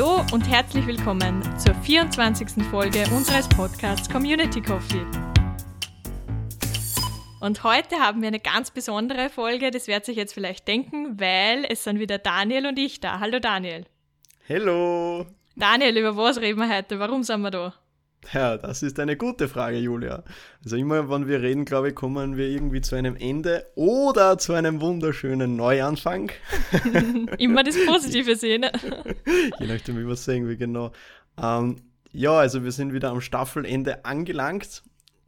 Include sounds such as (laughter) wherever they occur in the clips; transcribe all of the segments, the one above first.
Hallo und herzlich willkommen zur 24. Folge unseres Podcasts Community Coffee. Und heute haben wir eine ganz besondere Folge, das wird sich jetzt vielleicht denken, weil es sind wieder Daniel und ich da. Hallo Daniel. Hallo. Daniel, über was reden wir heute? Warum sind wir da? Ja, das ist eine gute Frage, Julia. Also immer, wenn wir reden, glaube ich, kommen wir irgendwie zu einem Ende oder zu einem wunderschönen Neuanfang. (laughs) immer das Positive sehen. (laughs) Je nachdem, wie wir es sehen, wie genau. Ähm, ja, also wir sind wieder am Staffelende angelangt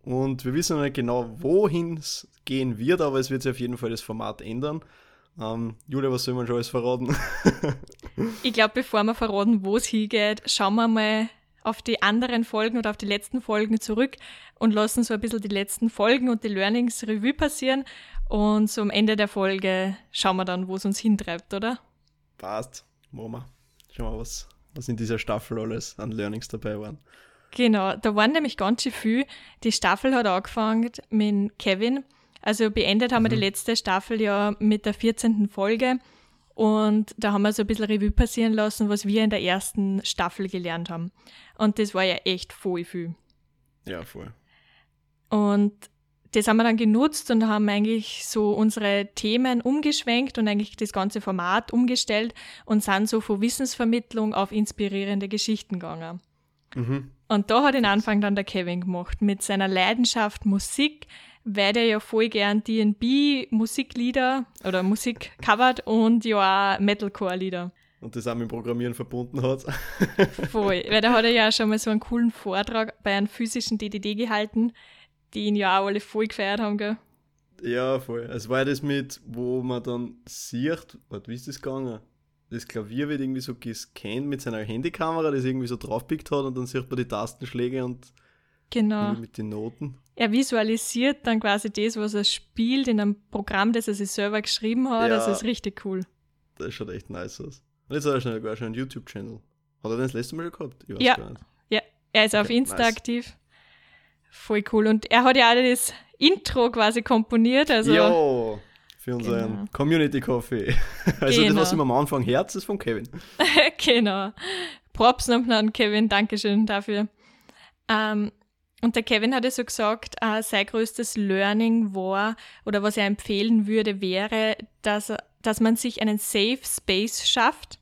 und wir wissen noch nicht genau, wohin es gehen wird, aber es wird sich auf jeden Fall das Format ändern. Ähm, Julia, was soll man schon alles verraten? (laughs) ich glaube, bevor wir verraten, wo es hingeht, schauen wir mal auf die anderen Folgen oder auf die letzten Folgen zurück und lassen so ein bisschen die letzten Folgen und die Learnings Revue passieren. Und so am Ende der Folge schauen wir dann, wo es uns hintreibt, oder? Passt. Machen wir. Schauen wir, was, was in dieser Staffel alles an Learnings dabei waren. Genau, da waren nämlich ganz schön viel. Die Staffel hat angefangen mit Kevin. Also beendet haben mhm. wir die mhm. letzte Staffel ja mit der 14. Folge. Und da haben wir so ein bisschen Revue passieren lassen, was wir in der ersten Staffel gelernt haben. Und das war ja echt voll viel. Ja, voll. Und das haben wir dann genutzt und haben eigentlich so unsere Themen umgeschwenkt und eigentlich das ganze Format umgestellt und sind so von Wissensvermittlung auf inspirierende Geschichten gegangen. Mhm. Und da hat den Anfang dann der Kevin gemacht mit seiner Leidenschaft Musik, weil der ja voll gern D&B Musiklieder oder Musik covert und ja auch Metalcore-Lieder. Und das auch mit dem Programmieren verbunden hat. (laughs) voll, weil da hat er ja schon mal so einen coolen Vortrag bei einem physischen DDD gehalten, die ihn ja auch alle voll gefeiert haben, gell? Ja, voll. Es war ja das mit, wo man dann sieht, warte, wie ist das gegangen? das Klavier wird irgendwie so gescannt mit seiner Handykamera, das irgendwie so draufpickt hat und dann sieht man die Tastenschläge und genau. mit den Noten. Er visualisiert dann quasi das, was er spielt in einem Programm, das er sich selber geschrieben hat. Ja, das ist richtig cool. Das schaut echt nice aus. Und jetzt hat er schon, sogar schon einen YouTube-Channel. Hat er den das letzte Mal gehabt? ja. Ja, er ist okay, auf Insta nice. aktiv. Voll cool. Und er hat ja auch das Intro quasi komponiert. Also jo für unseren genau. Community Coffee. (laughs) Also genau. das, was ihm am Anfang Herz ist von Kevin. (laughs) genau. Props nochmal an Kevin, Dankeschön dafür. Ähm, und der Kevin hat ja so gesagt, äh, sein größtes Learning war, oder was er empfehlen würde, wäre, dass, dass man sich einen Safe Space schafft,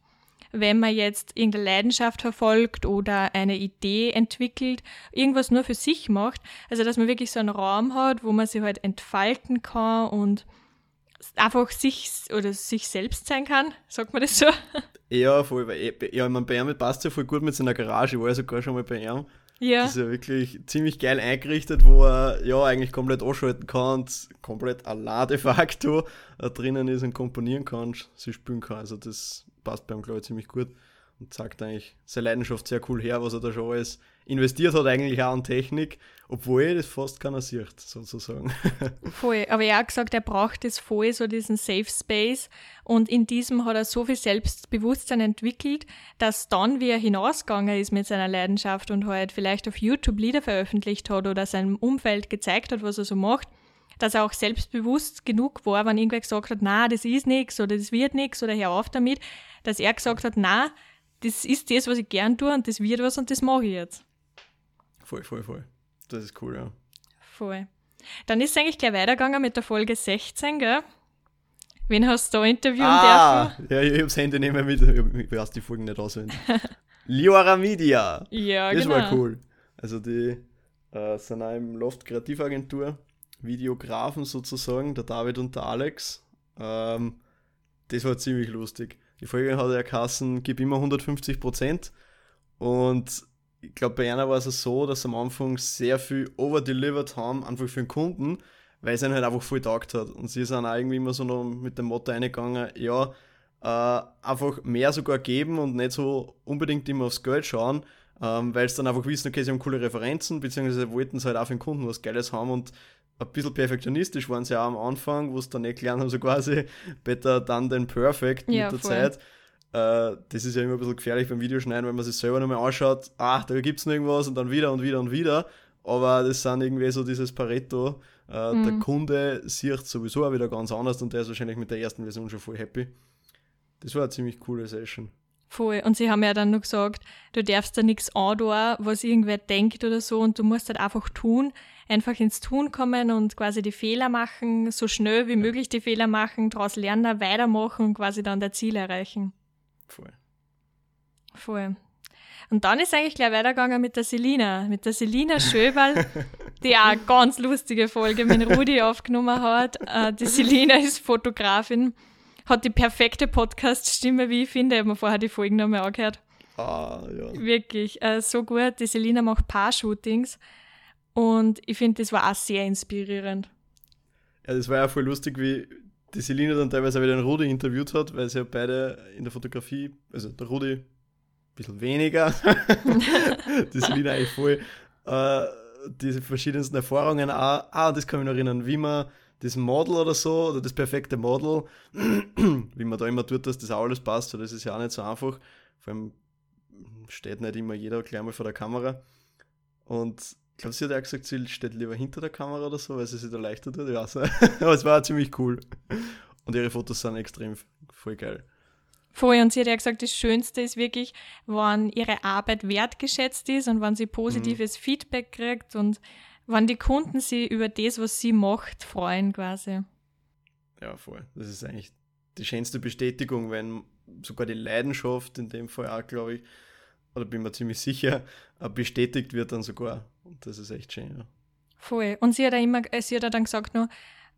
wenn man jetzt irgendeine Leidenschaft verfolgt oder eine Idee entwickelt, irgendwas nur für sich macht. Also, dass man wirklich so einen Raum hat, wo man sich halt entfalten kann und einfach sich oder sich selbst sein kann, sagt man das so? Ja, voll, weil ja, ich meine, bei ihm passt ja voll gut mit seiner Garage, ich war ja sogar schon mal bei ihm. Ja. Das ist ja wirklich ziemlich geil eingerichtet, wo er ja eigentlich komplett anschalten kann komplett allein de facto drinnen ist und komponieren kann, sie spielen kann. Also das passt bei ihm, glaube ich, ziemlich gut und zeigt eigentlich seine Leidenschaft sehr cool her, was er da schon alles investiert hat, eigentlich auch an Technik, obwohl er das fast keiner sieht, sozusagen. (laughs) Voll, aber er hat gesagt, er braucht das voll, so diesen Safe Space und in diesem hat er so viel Selbstbewusstsein entwickelt, dass dann, wie er hinausgegangen ist mit seiner Leidenschaft und halt vielleicht auf YouTube Lieder veröffentlicht hat oder seinem Umfeld gezeigt hat, was er so macht, dass er auch selbstbewusst genug war, wenn irgendwer gesagt hat, na, das ist nichts oder das wird nichts oder hör auf damit, dass er gesagt hat, na, das ist das, was ich gern tue und das wird was und das mache ich jetzt. Voll, voll, voll. Das ist cool, ja. Voll. Dann ist es eigentlich gleich weitergegangen mit der Folge 16, gell? Wen hast du da interviewen ah, dürfen? Ja, ich hab's Handy nicht mehr mit, ich weiß die Folgen nicht auswendig. (laughs) Liora Media. Ja, das genau. Das war cool. Also die äh, sind auch im Loft Kreativagentur, Videografen sozusagen, der David und der Alex. Ähm, das war ziemlich lustig. Die Folge hat ja Kassen, gib immer 150 Prozent. Und ich glaube, bei einer war es so, dass sie am Anfang sehr viel overdelivered haben, einfach für den Kunden, weil es ihnen halt einfach voll taugt hat. Und sie sind auch irgendwie immer so noch mit dem Motto eingegangen, ja, äh, einfach mehr sogar geben und nicht so unbedingt immer aufs Geld schauen, ähm, weil sie dann einfach wissen, okay, sie haben coole Referenzen, beziehungsweise wollten sie halt auch für den Kunden was Geiles haben und ein bisschen perfektionistisch waren sie auch am Anfang, wo sie dann nicht gelernt haben, so quasi (laughs) better done than perfect mit ja, der voll. Zeit. Äh, das ist ja immer ein bisschen gefährlich beim Videoschneiden, wenn man sich selber nochmal anschaut, ach, da gibt es noch irgendwas und dann wieder und wieder und wieder. Aber das sind irgendwie so dieses Pareto. Äh, mhm. Der Kunde sieht sowieso auch wieder ganz anders und der ist wahrscheinlich mit der ersten Version schon voll happy. Das war eine ziemlich coole Session. Voll. Und sie haben ja dann noch gesagt, du darfst da nichts andauern, was irgendwer denkt oder so und du musst halt einfach tun, einfach ins Tun kommen und quasi die Fehler machen, so schnell wie möglich die Fehler machen, daraus lernen, weitermachen und quasi dann der Ziel erreichen. Voll. Voll. Und dann ist eigentlich gleich weitergegangen mit der Selina, mit der Selina Schöberl, (laughs) die auch eine ganz lustige Folge mit Rudi aufgenommen hat. Äh, die Selina ist Fotografin, hat die perfekte Podcast-Stimme, wie ich finde. Ich habe mir vorher die Folgen nochmal angehört. Ah, ja. Wirklich, äh, so gut. Die Selina macht Paar-Shootings und ich finde, das war auch sehr inspirierend. Ja, das war ja voll lustig, wie die Selina dann teilweise wieder den Rudi interviewt hat, weil sie ja beide in der Fotografie, also der Rudi ein bisschen weniger, (laughs) die Selina eigentlich voll, äh, diese verschiedensten Erfahrungen auch, ah, das kann ich noch erinnern, wie man das Model oder so, oder das perfekte Model, (clears throat) wie man da immer tut, dass das auch alles passt, das ist ja auch nicht so einfach, vor allem steht nicht immer jeder gleich mal vor der Kamera. Und glaube, sie hat auch gesagt, sie steht lieber hinter der Kamera oder so, weil sie sich da leichter tut. Ich weiß nicht. (laughs) Aber es war ziemlich cool. Und ihre Fotos sind extrem voll geil. Voll, und sie hat ja gesagt, das Schönste ist wirklich, wenn ihre Arbeit wertgeschätzt ist und wenn sie positives mhm. Feedback kriegt und wenn die Kunden sie über das, was sie macht, freuen quasi. Ja, voll. Das ist eigentlich die schönste Bestätigung, wenn sogar die Leidenschaft in dem Fall auch, glaube ich, oder bin mir ziemlich sicher, äh, bestätigt wird dann sogar. Und das ist echt schön, ja. Voll. Und sie hat ja immer, äh, sie hat ja dann gesagt nur,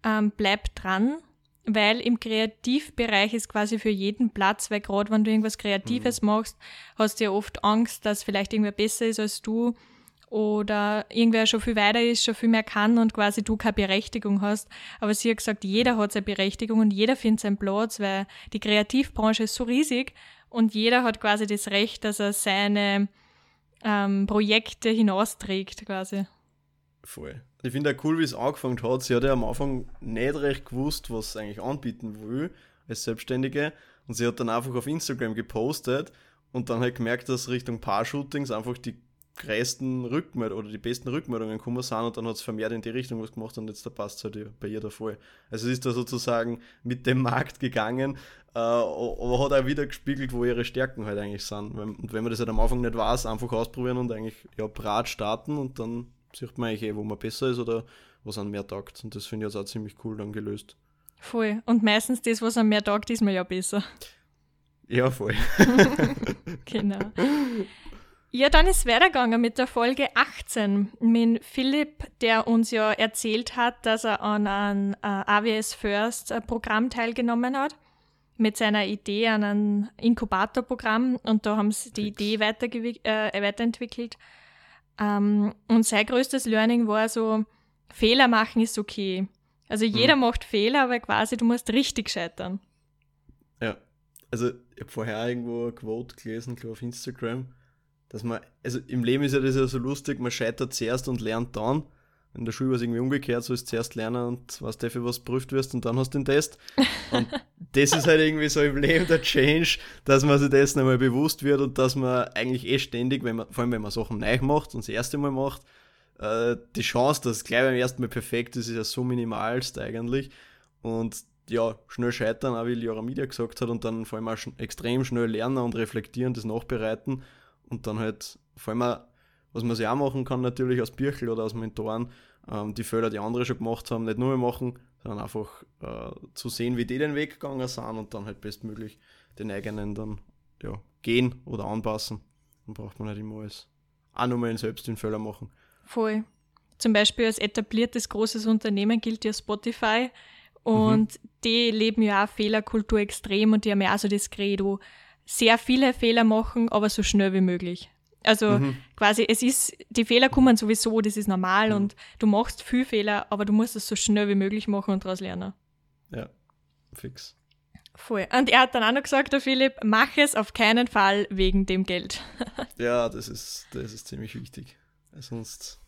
ähm, bleib dran, weil im Kreativbereich ist quasi für jeden Platz, weil gerade wenn du irgendwas Kreatives mhm. machst, hast du ja oft Angst, dass vielleicht irgendwer besser ist als du oder irgendwer schon viel weiter ist, schon viel mehr kann und quasi du keine Berechtigung hast. Aber sie hat gesagt, jeder hat seine Berechtigung und jeder findet seinen Platz, weil die Kreativbranche ist so riesig und jeder hat quasi das Recht, dass er seine ähm, Projekte hinausträgt quasi. Voll. Ich finde auch cool, wie es angefangen hat. Sie hat ja am Anfang nicht recht gewusst, was sie eigentlich anbieten will als Selbstständige. Und sie hat dann einfach auf Instagram gepostet und dann halt gemerkt, dass Richtung Paar-Shootings einfach die größten Rückmeldungen oder die besten Rückmeldungen gekommen sind und dann hat es vermehrt in die Richtung was gemacht und jetzt da passt es halt bei ihr der Fall. Also es ist da sozusagen mit dem Markt gegangen, äh, aber hat auch wieder gespiegelt, wo ihre Stärken halt eigentlich sind. Und wenn man das halt am Anfang nicht weiß, einfach ausprobieren und eigentlich ja brat starten und dann sieht man eigentlich eh, wo man besser ist oder was an mehr taugt. Und das finde ich jetzt auch ziemlich cool dann gelöst. Voll. Und meistens das, was an mehr taugt, ist mir ja besser. Ja, voll. (laughs) genau. (laughs) Ja, dann ist weitergegangen mit der Folge 18 mit Philipp, der uns ja erzählt hat, dass er an einem äh, AWS First äh, Programm teilgenommen hat mit seiner Idee an ein Inkubatorprogramm und da haben sie die Idee äh, weiterentwickelt. Ähm, und sein größtes Learning war so, Fehler machen ist okay. Also jeder mhm. macht Fehler, aber quasi du musst richtig scheitern. Ja, also ich habe vorher irgendwo ein Quote gelesen, glaube auf Instagram, dass man, also im Leben ist ja das ja so lustig, man scheitert zuerst und lernt dann. In der Schule war es irgendwie umgekehrt, so ist zuerst lernen und was dafür was prüft wirst und dann hast du den Test. Und (laughs) das ist halt irgendwie so im Leben der Change, dass man sich dessen einmal bewusst wird und dass man eigentlich eh ständig, wenn man, vor allem wenn man Sachen neu macht und das erste Mal macht, äh, die Chance, dass es gleich beim ersten Mal perfekt ist, ist ja so minimalst eigentlich. Und ja, schnell scheitern, auch wie Liora Media gesagt hat, und dann vor allem auch extrem schnell lernen und reflektieren, das nachbereiten und dann halt vor allem auch, was man sich auch machen kann, natürlich aus Birchel oder aus Mentoren, ähm, die Fehler, die andere schon gemacht haben, nicht nur mehr machen, sondern einfach äh, zu sehen, wie die den Weg gegangen sind und dann halt bestmöglich den eigenen dann ja, gehen oder anpassen. Dann braucht man nicht immer alles auch nochmal selbst den Fehler machen. Voll. Zum Beispiel als etabliertes großes Unternehmen gilt ja Spotify und mhm. die leben ja auch Fehlerkultur extrem und die haben ja auch so das Credo, sehr viele Fehler machen, aber so schnell wie möglich. Also mhm. quasi, es ist, die Fehler kommen sowieso, das ist normal mhm. und du machst viel Fehler, aber du musst es so schnell wie möglich machen und daraus lernen. Ja, fix. Voll. Und er hat dann auch noch gesagt, der Philipp, mach es auf keinen Fall wegen dem Geld. (laughs) ja, das ist, das ist ziemlich wichtig. Sonst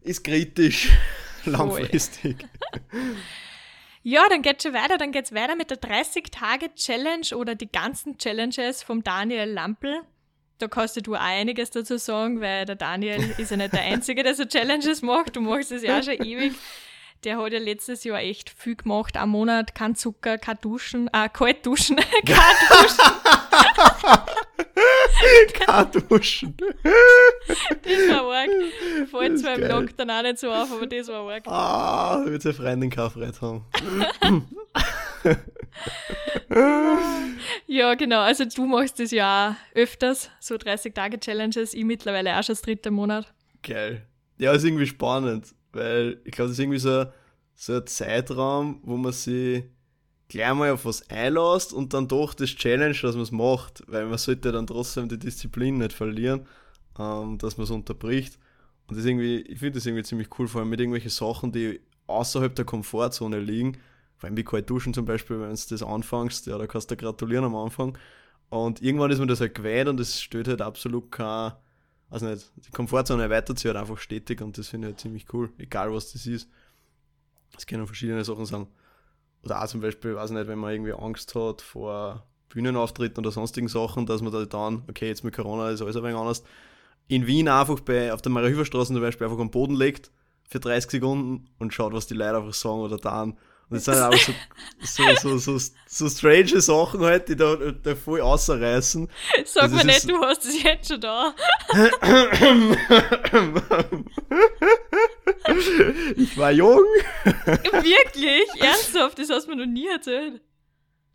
ist kritisch (laughs) langfristig. (laughs) Ja, dann geht's schon weiter. Dann geht's weiter mit der 30-Tage-Challenge oder die ganzen Challenges vom Daniel Lampel. Da kannst du auch einiges dazu sagen, weil der Daniel ist ja nicht der Einzige, der so Challenges macht. Du machst es ja auch schon ewig. Der hat ja letztes Jahr echt viel gemacht. Ein Monat kein Zucker, kein Duschen, äh, kalt duschen, (laughs) kein Duschen. (laughs) (laughs) Duschen. Das war arg. Fällt zwar im. Lockdown auch nicht so auf, aber das war arg. Ah, da wird seine Freundin Kaufreit haben. Ja, genau. Also du machst das ja auch öfters, so 30-Tage-Challenges. Ich mittlerweile auch schon das dritte Monat. Geil. Ja, ist irgendwie spannend, weil ich glaube, das ist irgendwie so, so ein Zeitraum, wo man sich gleich mal auf was einlässt und dann doch das Challenge, dass man es macht, weil man sollte dann trotzdem die Disziplin nicht verlieren, ähm, dass man es unterbricht. Und das irgendwie, ich finde das irgendwie ziemlich cool, vor allem mit irgendwelchen Sachen, die außerhalb der Komfortzone liegen. Vor allem wie kalt duschen zum Beispiel, wenn du das anfängst, ja, da kannst du gratulieren am Anfang. Und irgendwann ist mir das halt gewähnt und es stellt halt absolut kein, also nicht, die Komfortzone erweitert sich halt einfach stetig und das finde ich halt ziemlich cool, egal was das ist. Es können verschiedene Sachen sein. Oder auch zum Beispiel, weiß nicht, wenn man irgendwie Angst hat vor Bühnenauftritten oder sonstigen Sachen, dass man da dann, okay, jetzt mit Corona ist alles ein wenig anders, in Wien einfach bei, auf der Mariahilferstraße zum Beispiel einfach am Boden legt für 30 Sekunden und schaut, was die Leute einfach sagen oder dann. Und das sind auch so, so, so, so, so strange Sachen halt, die da, da voll ausreißen. (laughs) Sag mir nicht, du hast es jetzt schon da. (coughs) ich war jung. (laughs) Wirklich? Ernsthaft? Das hast du mir noch nie erzählt.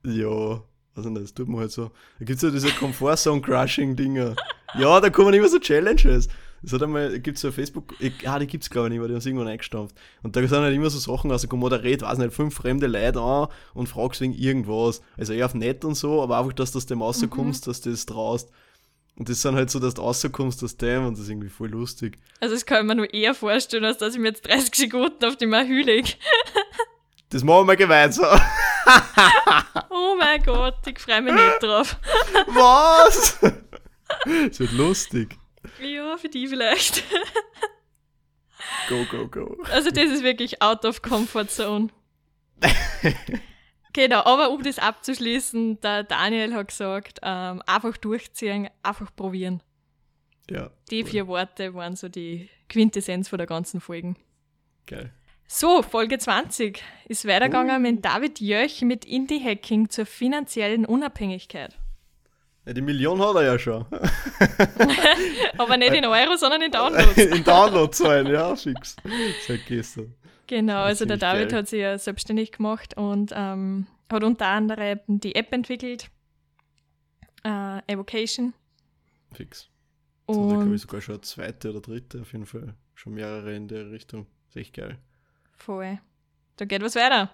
Ja, also nicht, das tut man halt so. Da gibt's ja diese Komfort-Song-Crushing-Dinger. Ja, da kommen immer so Challenges. Das hat einmal, gibt's so auf Facebook, ich, ah, die gibt's glaube ich nicht, weil die haben es irgendwann eingestampft. Und da sind halt immer so Sachen, also komm, oder red, weiß nicht, fünf fremde Leute an und fragst wegen irgendwas. Also eher auf nett und so, aber einfach, dass du aus dem rauskommst, dass du das traust. Und das sind halt so, dass du rauskommst aus dem und das ist irgendwie voll lustig. Also das kann ich mir nur eher vorstellen, als dass ich mir jetzt 30 Sekunden auf die Mahü leg. (laughs) Das machen wir gemeinsam. (laughs) Oh mein Gott, ich freue mich nicht drauf. Was? (laughs) Das wird lustig. Ja, für die vielleicht. (laughs) Go, go, go. Also das ist wirklich out of comfort zone. (laughs) Genau, aber um das abzuschließen, der Daniel hat gesagt, ähm, einfach durchziehen, einfach probieren. Ja. Die voll. vier Worte waren so die Quintessenz von der ganzen Folgen. Geil. So, Folge 20 ist weitergegangen mit David Jöch mit Indie-Hacking zur finanziellen Unabhängigkeit. Ja, die Million hat er ja schon. (laughs) Aber nicht in Euro, sondern in Downloads. (laughs) In Downloadzahlen, ja, fix. Seit gestern. Genau, also der David geil. hat sich ja selbstständig gemacht und ähm, hat unter anderem die App entwickelt, äh, Evocation. Fix. Das hat er, glaube ich, Und sogar schon eine zweite oder dritte, auf jeden Fall. Schon mehrere in der Richtung. Ist echt geil. voll. Da geht was weiter.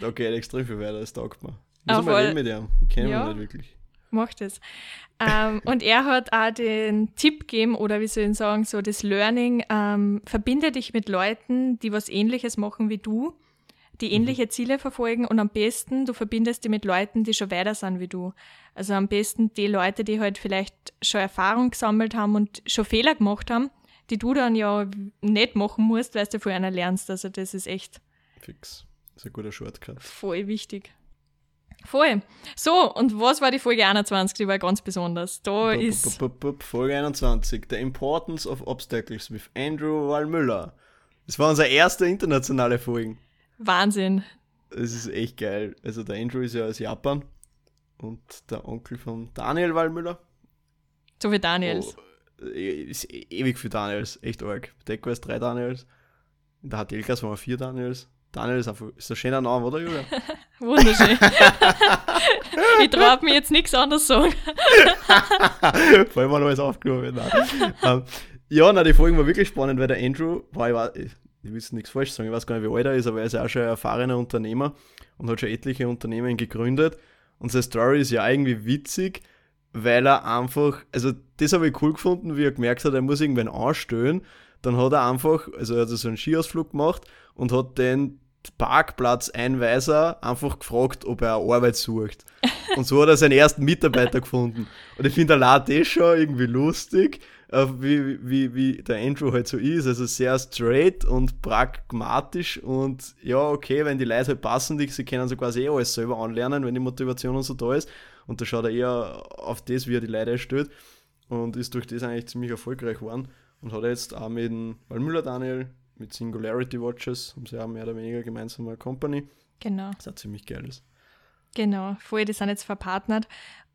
Da geht extrem viel weiter, das taugt mir. Muss Auf mal reden mit ihm. Ich kenne Ja. ihn nicht wirklich. Macht es. ähm, (laughs) und er hat auch den Tipp gegeben, oder wie soll ich sagen, so das Learning, ähm, verbinde dich mit Leuten, die was ähnliches machen wie du, die ähnliche Ziele verfolgen und am besten, du verbindest dich mit Leuten, die schon weiter sind wie du. Also am besten die Leute, die halt vielleicht schon Erfahrung gesammelt haben und schon Fehler gemacht haben, die du dann ja nicht machen musst, weil du von einer lernst. Also das ist echt Fix. Das ist ein guter Shortcut. voll wichtig. Voll. So, und was war die Folge 21? Die war ganz besonders. Da Bup, ist. bup, bup, bup, Folge 21. The Importance of Obstacles with Andrew Wallmüller. Das war unsere erste internationale Folge. Wahnsinn. Das ist echt geil. Also der Andrew ist ja aus Japan und der Onkel von Daniel Wallmüller. So wie Daniels. Oh, äh, ist e- ewig für Daniels, echt arg. Bei Deco ist drei Daniels. In der HTL-Klasse waren wir vier Daniels. Daniel ist einfach, ist ein schöner Name, oder Julia? (laughs) Wunderschön. (laughs) ich traue mir jetzt nichts anderes sagen. (laughs) Vor allem, wenn alles aufgenommen wird. Ähm, ja, na, die Folgen war wirklich spannend, weil der Andrew war, ich, ich, ich will nichts falsch sagen, ich weiß gar nicht, wie alt er ist, aber er ist ja auch schon ein erfahrener Unternehmer und hat schon etliche Unternehmen gegründet. Und seine Story ist ja irgendwie witzig, weil er einfach, also das habe ich cool gefunden, wie er gemerkt hat, er muss irgendwen anstellen. Dann hat er einfach, also er hat so einen Skiausflug gemacht und hat den Parkplatzeinweiser einfach gefragt, ob er Arbeit sucht. Und so hat er seinen ersten Mitarbeiter gefunden. Und ich finde allein das schon irgendwie lustig, äh, wie, wie, wie der Andrew halt so ist. Also sehr straight und pragmatisch und ja, okay, wenn die Leute halt passen, die, sie können so quasi eh alles selber anlernen, wenn die Motivation und so da ist. Und da schaut er eher auf das, wie er die Leute erstellt und ist durch das eigentlich ziemlich erfolgreich geworden. Und hat jetzt auch mit dem Wallmüller Daniel, mit Singularity Watches, haben sie auch mehr oder weniger gemeinsam eine Company, Genau. das auch ziemlich geil ist. Genau, voll, die sind jetzt verpartnert.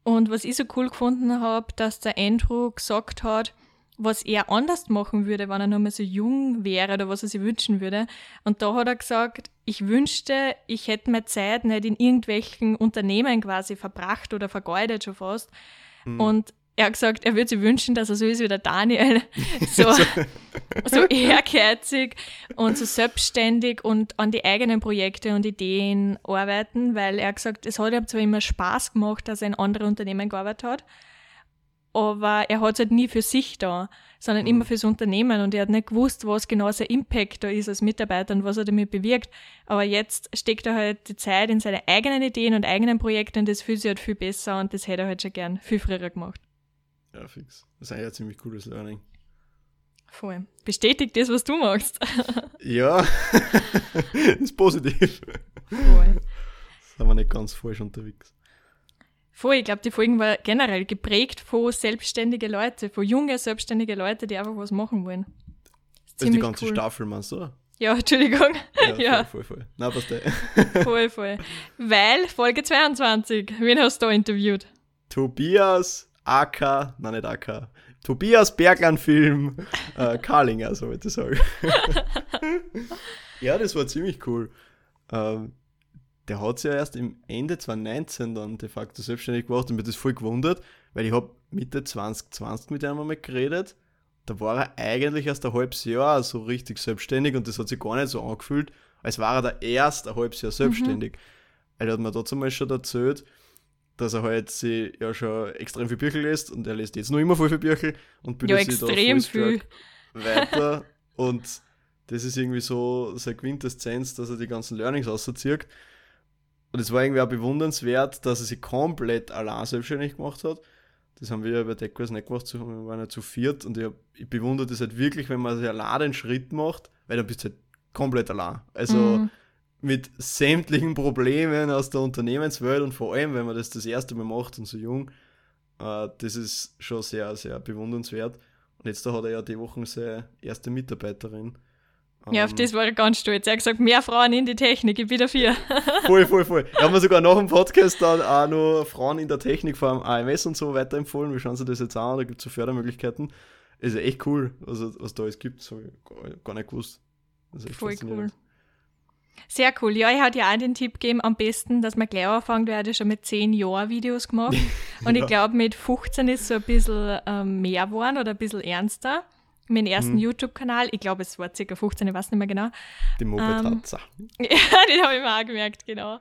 Und was ich so cool gefunden habe, dass der Andrew gesagt hat, was er anders machen würde, wenn er noch mal so jung wäre oder was er sich wünschen würde. Und da hat er gesagt, ich wünschte, ich hätte meine Zeit nicht in irgendwelchen Unternehmen quasi verbracht oder vergeudet schon fast. Mhm. Und er hat gesagt, er würde sich wünschen, dass er so ist wie der Daniel, (laughs) so, so ehrgeizig und so selbstständig und an die eigenen Projekte und Ideen arbeiten, weil er hat gesagt, es hat ihm zwar immer Spaß gemacht, dass er in anderen Unternehmen gearbeitet hat, aber er hat es halt nie für sich da, sondern mhm. immer fürs Unternehmen und er hat nicht gewusst, was genau sein Impact da ist als Mitarbeiter und was er damit bewirkt. Aber jetzt steckt er halt die Zeit in seine eigenen Ideen und eigenen Projekte und das fühlt sich halt viel besser und das hätte er halt schon gern viel früher gemacht. Ja, fix. Das ist eigentlich ein ziemlich cooles Learning. Voll. Bestätigt das, was du machst. (laughs) ja, (laughs) ist positiv. Voll. Sind wir nicht ganz falsch unterwegs. Voll, ich glaube, die Folgen war generell geprägt von selbstständige Leute, von junge selbstständige Leute, die einfach was machen wollen. Das ist die ganze cool. Staffel, meinst du? Ja, Entschuldigung. Ja, (laughs) ja. Voll, voll, voll. Na, passt Voll, voll. Weil Folge 22, wen hast du da interviewt? Tobias AK, nein nicht AK, Tobias Bergland-Film, äh, Karlinger, so würde ich sagen. (laughs) ja, das war ziemlich cool. Ähm, der hat sich ja erst im Ende 2019 dann de facto selbstständig gemacht und mir das voll gewundert, weil ich habe Mitte 2020 mit einem mal geredet. Da war er eigentlich erst ein halbes Jahr so richtig selbstständig und das hat sich gar nicht so angefühlt, als war er da erst ein halbes Jahr selbstständig. Mhm. Er hat mir dazu mal schon erzählt, dass er halt sie ja schon extrem viel Bücher liest und er liest jetzt noch immer voll viel Bücher und bildet ja, sich da viel weiter (laughs) und das ist irgendwie so seine Quintessenz, dass er die ganzen Learnings auszieht. Und es war irgendwie auch bewundernswert, dass er sich komplett allein selbstständig gemacht hat. Das haben wir ja bei Deckers nicht gemacht, wir waren ja zu viert und ich, ich bewundere das halt wirklich, wenn man sich allein den Schritt macht, weil dann bist du halt komplett allein. Also mm mit sämtlichen Problemen aus der Unternehmenswelt und vor allem, wenn man das das erste Mal macht und so jung, äh, das ist schon sehr, sehr bewundernswert. Und jetzt da hat er ja die Woche seine erste Mitarbeiterin. Ja, auf ähm, das war er ganz stolz. Er hat gesagt, mehr Frauen in die Technik, ich bin dafür. (laughs) voll, voll, voll. Er hat mir sogar nach dem Podcast dann auch noch Frauen in der Technik vor allem AMS und so weiterempfohlen. Wie schauen Sie das jetzt an? Da gibt es so Fördermöglichkeiten. Ist ja echt cool, also, was da alles gibt. So, gar nicht gewusst. Voll cool. Sehr cool. Ja, ich hatte ja auch den Tipp gegeben, am besten, dass man gleich anfängt. Er hat ja schon mit 10 Jahren Videos gemacht. (laughs) Und ja. ich glaube, mit 15 ist so ein bisschen ähm, mehr geworden oder ein bisschen ernster. Mein ersten mhm. YouTube-Kanal, ich glaube, es war ca. 15, ich weiß nicht mehr genau. Die Moped-Hatzer. Ähm, (laughs) ja, den habe ich mir auch gemerkt, genau.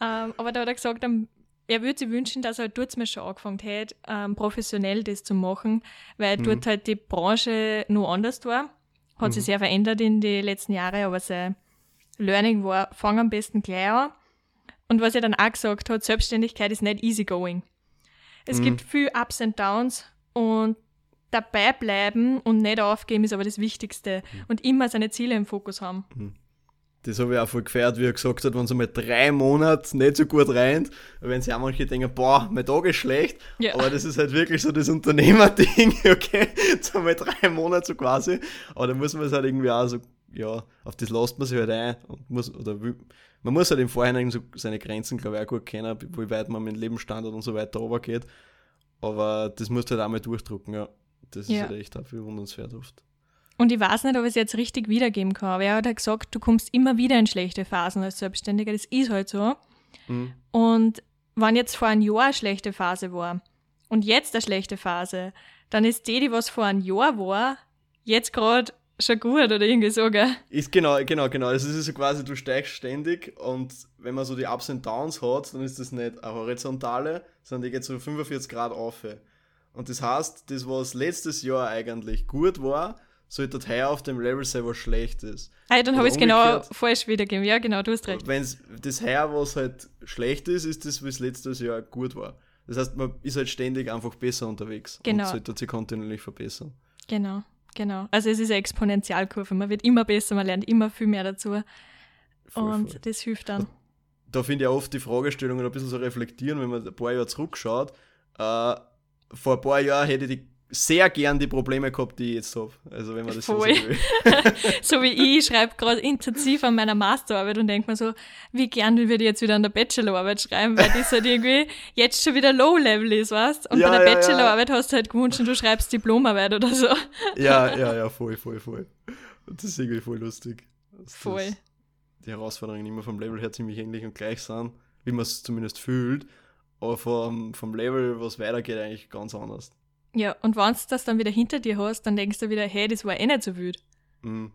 ähm, aber da hat er gesagt, um, er würde sich wünschen, dass er halt dort mal schon angefangen hätte, ähm, professionell das zu machen, weil mhm. dort halt die Branche nur anders war. Hat mhm. sich sehr verändert in den letzten Jahren, aber sein Learning war, fang am besten gleich an. Und was er dann auch gesagt hat, Selbstständigkeit ist nicht easy going. Es mhm. gibt viel Ups und Downs und dabei bleiben und nicht aufgeben ist aber das Wichtigste. Mhm. Und immer seine Ziele im Fokus haben. Mhm. Das habe ich auch voll gefeiert, wie er gesagt hat, wenn es einmal drei Monate nicht so gut reint, wenn sie auch manche denken, boah, mein Tag ist schlecht, ja. aber das ist halt wirklich so das Unternehmerding, (laughs) okay, jetzt einmal drei Monate so quasi, aber da muss man es halt irgendwie auch so ja, auf das lässt man sich halt ein und muss, oder will, man muss halt im Vorhinein so seine Grenzen, glaube ich, auch gut kennen, wie weit man mit dem Lebensstandard und so weiter runtergeht. Aber das musst du halt auch mal durchdrucken, ja. Das ja. ist halt echt auch bewundernswert oft. Und ich weiß nicht, ob ich es jetzt richtig wiedergeben kann, aber er hat halt gesagt, du kommst immer wieder in schlechte Phasen als Selbstständiger. Das ist halt so. Mhm. Und wenn jetzt vor einem Jahr eine schlechte Phase war und jetzt eine schlechte Phase, dann ist die, die was vor einem Jahr war, jetzt gerade schon gut oder irgendwie so, gell? Ist genau, genau, genau. Also es ist so quasi, du steigst ständig und wenn man so die Ups und Downs hat, dann ist das nicht eine horizontale, sondern die geht so 45 Grad auf. Und das heißt, das, was letztes Jahr eigentlich gut war, sollte heuer auf dem Level sein, was schlecht ist. Hey, dann habe ich es genau falsch wiedergegeben. Ja, genau, du hast recht. Wenn das heuer, was halt schlecht ist, ist das, was letztes Jahr gut war. Das heißt, man ist halt ständig einfach besser unterwegs genau. und sollte sich kontinuierlich verbessern. Genau. Genau. Also es ist eine Exponentialkurve. Man wird immer besser, man lernt immer viel mehr dazu. Voll, und voll. das hilft dann. Da, da finde ich auch oft die Fragestellungen ein bisschen so reflektieren, wenn man ein paar Jahre zurückschaut. Äh, vor ein paar Jahren hätte ich die sehr gern die Probleme gehabt, die ich jetzt habe. Also wenn man das Voll. so will. (laughs) so wie ich schreibe gerade intensiv an meiner Masterarbeit und denke mir so, wie gern würde ich jetzt wieder an der Bachelorarbeit schreiben, weil das halt irgendwie jetzt schon wieder Low-Level ist, weißt Und Ja, bei der ja, ja. Bachelorarbeit hast du halt gewünscht und du schreibst Diplomarbeit oder so. (laughs) Ja, ja, ja, voll, voll, voll. Und das ist irgendwie voll lustig. Voll. Die Herausforderungen immer vom Level her ziemlich ähnlich und gleich sind, wie man es zumindest fühlt. Aber vom, vom Level, was weitergeht, eigentlich ganz anders. Ja, und wenn du das dann wieder hinter dir hast, dann denkst du wieder, hey, das war eh nicht so wild. Mhm.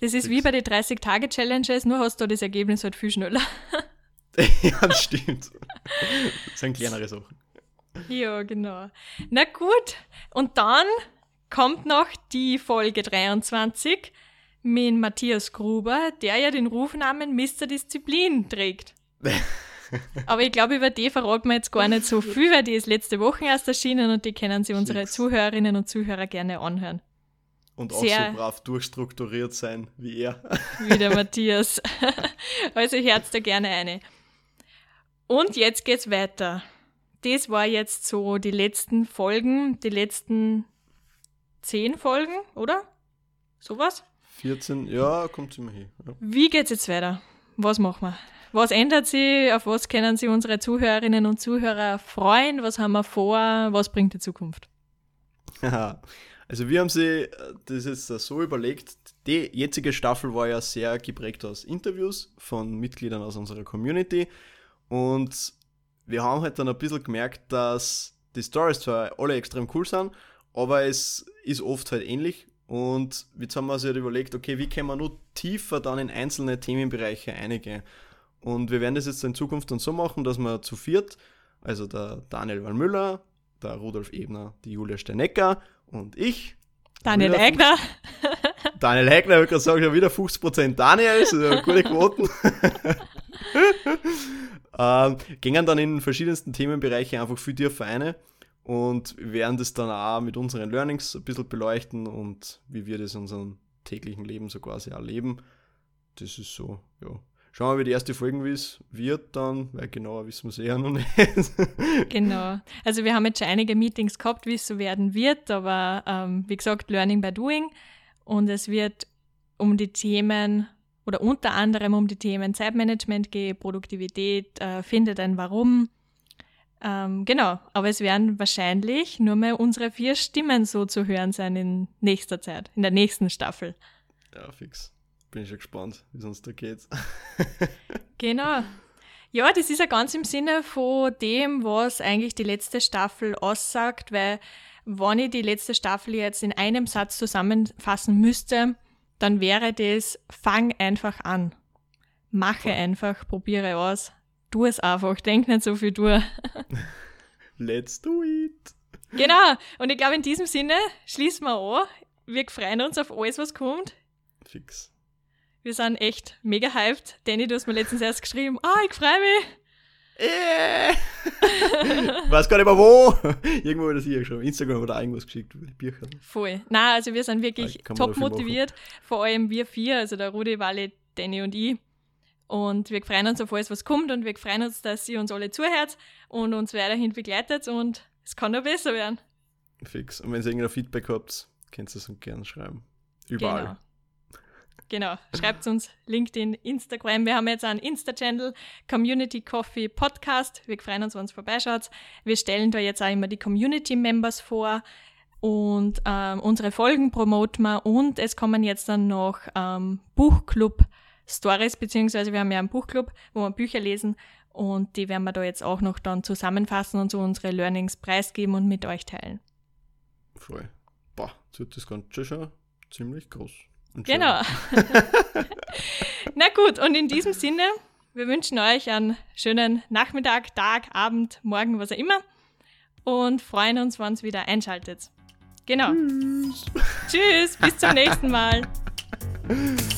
Das ist Fix. wie bei den 30-Tage-Challenges, nur hast du das Ergebnis halt viel schneller. (laughs) (laughs) ja, das stimmt. Das sind kleinere Sachen. Ja, genau. Na gut, und dann kommt noch die Folge 23 mit Matthias Gruber, der ja den Rufnamen Mr. Disziplin trägt. (laughs) Aber ich glaube, über die verraten wir jetzt gar nicht so (laughs) viel, weil die ist letzte Woche erst erschienen und die können sich unsere. Zuhörerinnen und Zuhörer gerne anhören. Und auch Sehr- so brav durchstrukturiert sein wie er. (laughs) Wie der Matthias. (laughs) Also herz da gerne eine. Und jetzt geht's weiter. Das war jetzt so die letzten Folgen, die letzten zehn Folgen, oder? Sowas? 14, ja, kommt immer hin. Ja. Wie geht's jetzt weiter? Was machen wir? Was ändert sich? Auf was können sich unsere Zuhörerinnen und Zuhörer freuen? Was haben wir vor? Was bringt die Zukunft? Haha. Also wir haben sie äh, das jetzt so überlegt, die jetzige Staffel war ja sehr geprägt aus Interviews von Mitgliedern aus unserer Community und wir haben halt dann ein bisschen gemerkt, dass die Stories zwar alle extrem cool sind, aber es ist oft halt ähnlich und jetzt haben wir uns halt überlegt, okay, wie können wir nur tiefer dann in einzelne Themenbereiche einigen und wir werden das jetzt in Zukunft dann so machen, dass wir zu viert, also der Daniel Wallmüller, der Rudolf Ebner, die Julia Steinecker und ich. Daniel Eigner. (laughs) Daniel Heckner, ich gerade sagen, schon wieder 50% Daniel, das ist ja gute Quoten. (laughs) ähm, gingen dann in verschiedensten Themenbereiche einfach für die Vereine und werden das dann auch mit unseren Learnings ein bisschen beleuchten und wie wir das in unserem täglichen Leben so quasi erleben. Das ist so, ja. Schauen wir wie die erste Folge wie es wird dann, weil genauer wissen wir es eher noch nicht. (laughs) Genau. Also wir haben jetzt schon einige Meetings gehabt, wie es so werden wird, aber ähm, wie gesagt, Learning by Doing. Und es wird um die Themen oder unter anderem um die Themen Zeitmanagement gehen, Produktivität, äh, findet ein Warum. Ähm, genau, aber es werden wahrscheinlich nur mehr unsere vier Stimmen so zu hören sein in nächster Zeit, in der nächsten Staffel. ja, fix. Bin ich schon gespannt, wie es uns da geht. (laughs) Genau. Ja, das ist ja ganz im Sinne von dem, was eigentlich die letzte Staffel aussagt, weil wenn ich die letzte Staffel jetzt in einem Satz zusammenfassen müsste, dann wäre das, fang einfach an. Mache einfach, probiere aus. Tu es einfach, denk nicht so viel durch. (laughs) Let's do it! Genau. Und ich glaube, in diesem Sinne schließen wir an. Wir freuen uns auf alles, was kommt. Fix. Wir sind echt mega hyped. Danny, du hast mir letztens erst geschrieben, ah, ich freue mich. Äh. (laughs) Weiß gar nicht mehr wo. (laughs) Irgendwo hat das hier geschrieben. Instagram oder irgendwas geschickt Bücher. Voll. Na, also wir sind wirklich Ja, kann top motiviert. Vor allem wir vier, also der Rudi, Wally, Danny und ich. Und wir freuen uns auf alles, was kommt und wir freuen uns, dass ihr uns alle zuhört und uns weiterhin begleitet und es kann nur besser werden. Fix. Und wenn ihr irgendein Feedback habt, könnt ihr es uns gerne schreiben. Überall. Genau. Genau. Schreibt uns LinkedIn, Instagram. Wir haben jetzt einen Insta-Channel, Community Coffee Podcast. Wir freuen uns, wenn ihr vorbeischaut. Wir stellen da jetzt auch immer die Community-Members vor und ähm, unsere Folgen promoten wir. Und es kommen jetzt dann noch ähm, Buchclub-Stories, beziehungsweise wir haben ja einen Buchclub, wo wir Bücher lesen. Und die werden wir da jetzt auch noch dann zusammenfassen und so unsere Learnings preisgeben und mit euch teilen. Voll. Boah, jetzt wird das Ganze schon ziemlich groß. Genau. (laughs) Na gut, und in diesem Sinne, wir wünschen euch einen schönen Nachmittag, Tag, Abend, Morgen, was auch immer. Und freuen uns, wenn ihr wieder einschaltet. Genau. Tschüss. Tschüss, bis zum nächsten Mal. (laughs)